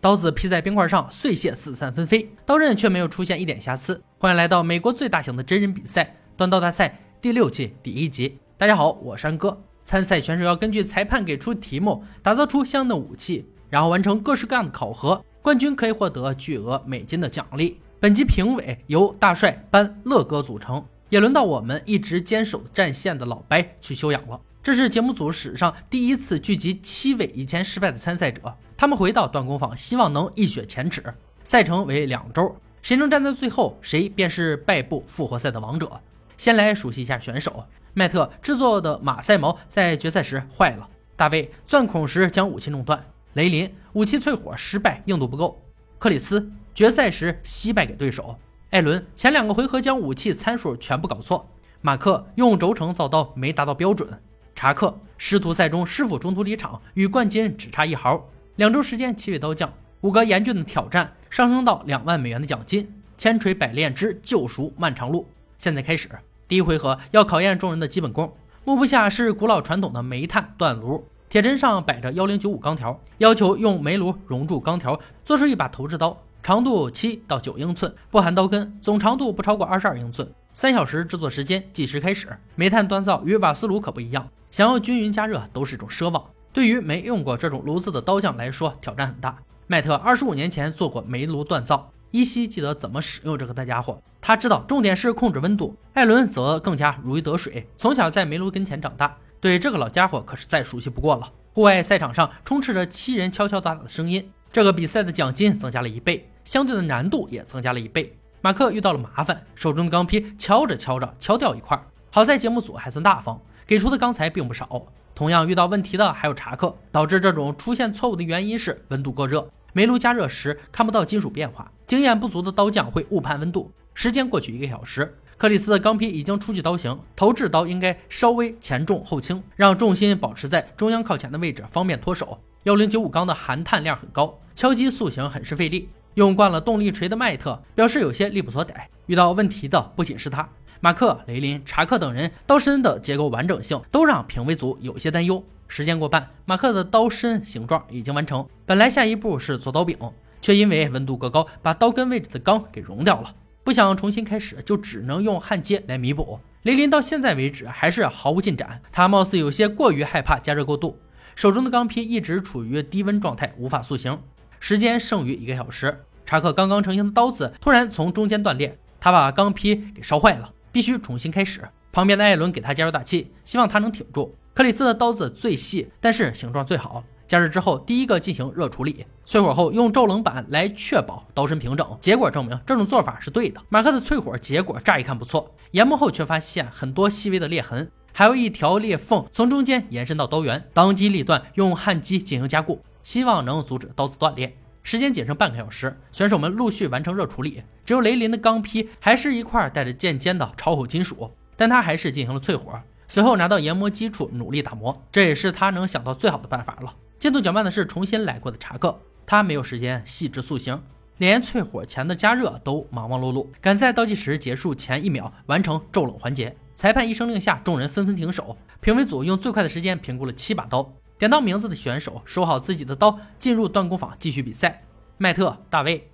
刀子劈在冰块上碎屑四散纷飞，刀刃却没有出现一点瑕疵。欢迎来到美国最大型的真人比赛——断刀大赛第六季第一集。大家好，我是安哥。参赛选手要根据裁判给出题目，打造出相应的武器，然后完成各式各样的考核。冠军可以获得巨额美金的奖励。本集评委由大帅、班、乐哥组成。也轮到我们一直坚守战线的老白去休养了。这是节目组史上第一次聚集七位以前失败的参赛者，他们回到断工坊，希望能一雪前耻。赛程为两周，谁能站在最后，谁便是败部复活赛的王者。先来熟悉一下选手：麦特制作的马赛矛在决赛时坏了；大卫钻孔时将武器弄断；雷林武器淬火失败，硬度不够；克里斯决赛时惜败给对手。艾伦前两个回合将武器参数全部搞错，马克用轴承造刀没达到标准，查克师徒赛中师傅中途离场，与冠军只差一毫。两周时间，七位刀匠，五个严峻的挑战，上升到两万美元的奖金，千锤百炼之救赎漫长路。现在开始，第一回合要考验众人的基本功。幕布下是古老传统的煤炭锻炉，铁砧上摆着幺零九五钢条，要求用煤炉熔铸钢条，做出一把投掷刀。长度七到九英寸，不含刀根，总长度不超过二十二英寸。三小时制作时间计时开始。煤炭锻造与瓦斯炉可不一样，想要均匀加热都是一种奢望。对于没用过这种炉子的刀匠来说，挑战很大。麦特二十五年前做过煤炉锻造，依稀记得怎么使用这个大家伙。他知道重点是控制温度。艾伦则更加如鱼得水，从小在煤炉跟前长大，对这个老家伙可是再熟悉不过了。户外赛场上充斥着七人敲敲打打的声音，这个比赛的奖金增加了一倍。相对的难度也增加了一倍。马克遇到了麻烦，手中的钢坯敲着敲着敲掉一块。好在节目组还算大方，给出的钢材并不少。同样遇到问题的还有查克。导致这种出现错误的原因是温度过热，煤炉加热时看不到金属变化。经验不足的刀匠会误判温度。时间过去一个小时，克里斯的钢坯已经出具刀型，投掷刀应该稍微前重后轻，让重心保持在中央靠前的位置，方便脱手。幺零九五钢的含碳量很高，敲击塑形很是费力。用惯了动力锤的麦特表示有些力不所逮。遇到问题的不仅是他，马克、雷林、查克等人刀身的结构完整性都让评委组有些担忧。时间过半，马克的刀身形状已经完成。本来下一步是做刀柄，却因为温度过高，把刀根位置的钢给融掉了。不想重新开始，就只能用焊接来弥补。雷林到现在为止还是毫无进展，他貌似有些过于害怕加热过度，手中的钢坯一直处于低温状态，无法塑形。时间剩余一个小时。查克刚刚成型的刀子突然从中间断裂，他把钢坯给烧坏了，必须重新开始。旁边的艾伦给他加油打气，希望他能挺住。克里斯的刀子最细，但是形状最好。加热之后，第一个进行热处理，淬火后用骤冷板来确保刀身平整。结果证明这种做法是对的。马克的淬火结果乍一看不错，研磨后却发现很多细微的裂痕，还有一条裂缝从中间延伸到刀缘，当机立断用焊机进行加固，希望能阻止刀子断裂。时间仅剩半个小时，选手们陆续完成热处理。只有雷林的钢坯还是一块带着剑尖的超厚金属，但他还是进行了淬火，随后拿到研磨机处努力打磨。这也是他能想到最好的办法了。进度较慢的是重新来过的查克，他没有时间细致塑形，连淬火前的加热都忙忙碌碌，赶在倒计时结束前一秒完成骤冷环节。裁判一声令下，众人纷纷停手。评委组用最快的时间评估了七把刀。点到名字的选手收好自己的刀，进入断工坊继续比赛。麦特、大卫、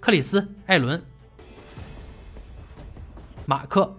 克里斯、艾伦、马克，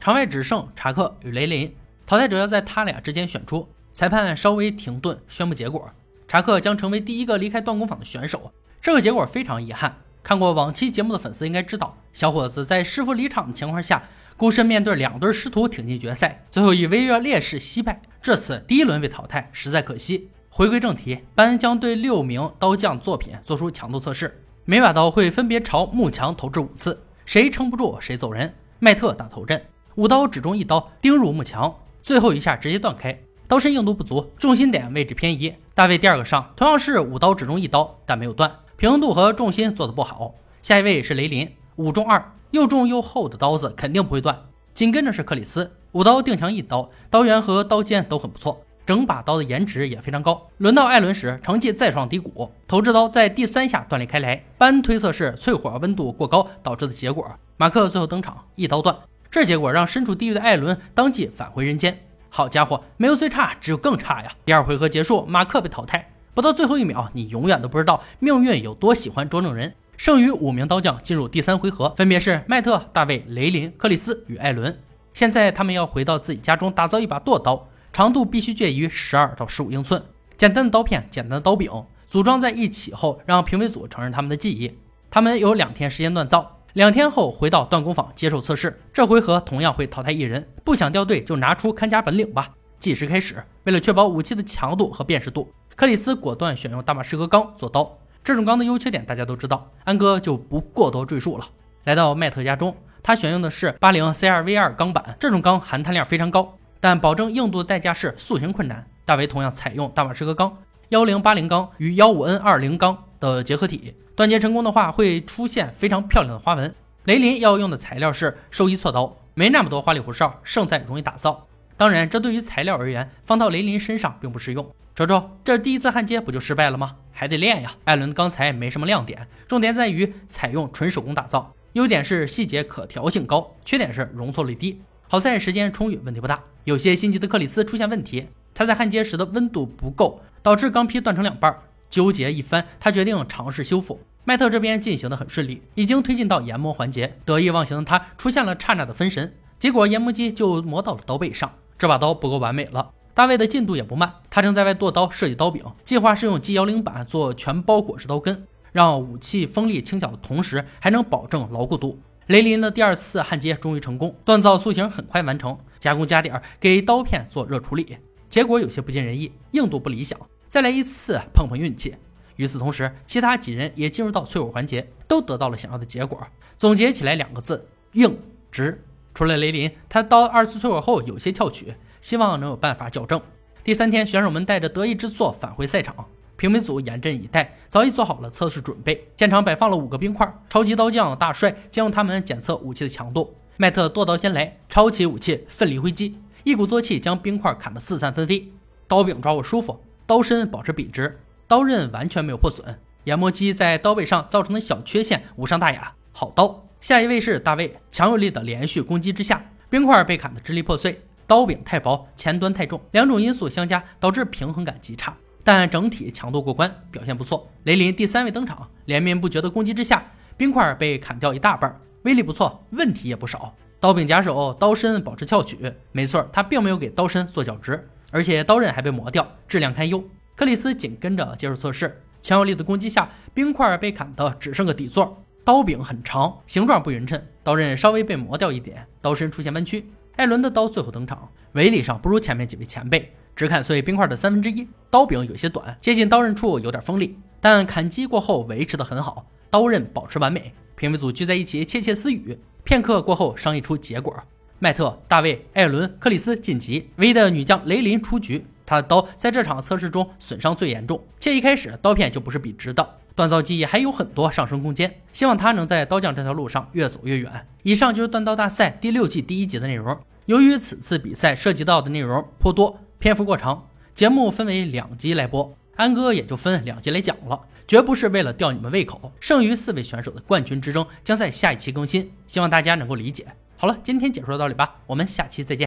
场外只剩查克与雷林。淘汰者要在他俩之间选出。裁判稍微停顿，宣布结果：查克将成为第一个离开断工坊的选手。这个结果非常遗憾。看过往期节目的粉丝应该知道，小伙子在师傅离场的情况下。孤身面对两对师徒挺进决赛，最后以微弱劣势惜败。这次第一轮被淘汰，实在可惜。回归正题，班恩将对六名刀匠作品做出强度测试，每把刀会分别朝幕墙投掷五次，谁撑不住谁走人。麦特打头阵，五刀只中一刀，钉入幕墙，最后一下直接断开，刀身硬度不足，重心点位置偏移。大卫第二个上，同样是五刀只中一刀，但没有断，平衡度和重心做的不好。下一位是雷林，五中二。又重又厚的刀子肯定不会断。紧跟着是克里斯，五刀定墙一刀，刀缘和刀尖都很不错，整把刀的颜值也非常高。轮到艾伦时，成绩再创低谷，投掷刀在第三下断裂开来。班推测是淬火温度过高导致的结果。马克最后登场，一刀断，这结果让身处地狱的艾伦当即返回人间。好家伙，没有最差，只有更差呀！第二回合结束，马克被淘汰。不到最后一秒，你永远都不知道命运有多喜欢捉弄人。剩余五名刀匠进入第三回合，分别是迈特、大卫、雷林、克里斯与艾伦。现在他们要回到自己家中打造一把剁刀，长度必须介于十二到十五英寸。简单的刀片，简单的刀柄，组装在一起后，让评委组承认他们的技艺。他们有两天时间锻造，两天后回到锻工坊接受测试。这回合同样会淘汰一人，不想掉队就拿出看家本领吧。计时开始，为了确保武器的强度和辨识度。克里斯果断选用大马士革钢做刀，这种钢的优缺点大家都知道，安哥就不过多赘述了。来到迈特家中，他选用的是八零 CRV 二钢板，这种钢含碳量非常高，但保证硬度的代价是塑形困难。大为同样采用大马士革钢幺零八零钢与幺五 N 二零钢的结合体，锻接成功的话会出现非常漂亮的花纹。雷林要用的材料是兽医锉刀，没那么多花里胡哨，胜在容易打造。当然，这对于材料而言，放到雷林身上并不适用。瞅瞅，这第一次焊接不就失败了吗？还得练呀。艾伦钢材没什么亮点，重点在于采用纯手工打造，优点是细节可调性高，缺点是容错率低。好在时间充裕，问题不大。有些心急的克里斯出现问题，他在焊接时的温度不够，导致钢坯断成两半。纠结一番，他决定尝试修复。迈特这边进行的很顺利，已经推进到研磨环节。得意忘形的他出现了刹那的分神，结果研磨机就磨到了刀背上。这把刀不够完美了。大卫的进度也不慢，他正在外剁刀设计刀柄，计划是用 G 幺零板做全包裹式刀根，让武器锋利轻巧的同时，还能保证牢固度。雷林的第二次焊接终于成功，锻造塑形很快完成，加工加点给刀片做热处理，结果有些不尽人意，硬度不理想，再来一次碰碰运气。与此同时，其他几人也进入到淬火环节，都得到了想要的结果。总结起来两个字：硬直。除了雷林，他的刀二次淬火后有些翘曲。希望能有办法矫正。第三天，选手们带着得意之作返回赛场，评委组严阵以待，早已做好了测试准备。现场摆放了五个冰块，超级刀匠大帅将用它们检测武器的强度。迈特剁刀先来，抄起武器奋力挥击，一鼓作气将冰块砍得四散纷飞。刀柄抓握舒服，刀身保持笔直，刀刃完全没有破损。研磨机在刀背上造成的小缺陷无伤大雅，好刀。下一位是大卫，强有力的连续攻击之下，冰块被砍得支离破碎。刀柄太薄，前端太重，两种因素相加，导致平衡感极差。但整体强度过关，表现不错。雷林第三位登场，连绵不绝的攻击之下，冰块被砍掉一大半，威力不错，问题也不少。刀柄夹手，刀身保持翘曲，没错，他并没有给刀身做角直，而且刀刃还被磨掉，质量堪忧。克里斯紧跟着接受测试，强有力的攻击下，冰块被砍得只剩个底座。刀柄很长，形状不匀称，刀刃稍微被磨掉一点，刀身出现弯曲。艾伦的刀最后登场，威力上不如前面几位前辈，只砍碎冰块的三分之一，刀柄有些短，接近刀刃处有点锋利，但砍击过后维持的很好，刀刃保持完美。评委组聚在一起窃窃私语，片刻过后商议出结果：迈特、大卫、艾伦、克里斯晋级，唯一的女将雷林出局。他的刀在这场测试中损伤最严重，且一开始刀片就不是笔直的。锻造技艺还有很多上升空间，希望他能在刀匠这条路上越走越远。以上就是锻刀大赛第六季第一集的内容。由于此次比赛涉及到的内容颇多，篇幅过长，节目分为两集来播，安哥也就分两集来讲了，绝不是为了吊你们胃口。剩余四位选手的冠军之争将在下一期更新，希望大家能够理解。好了，今天解说到这里吧，我们下期再见。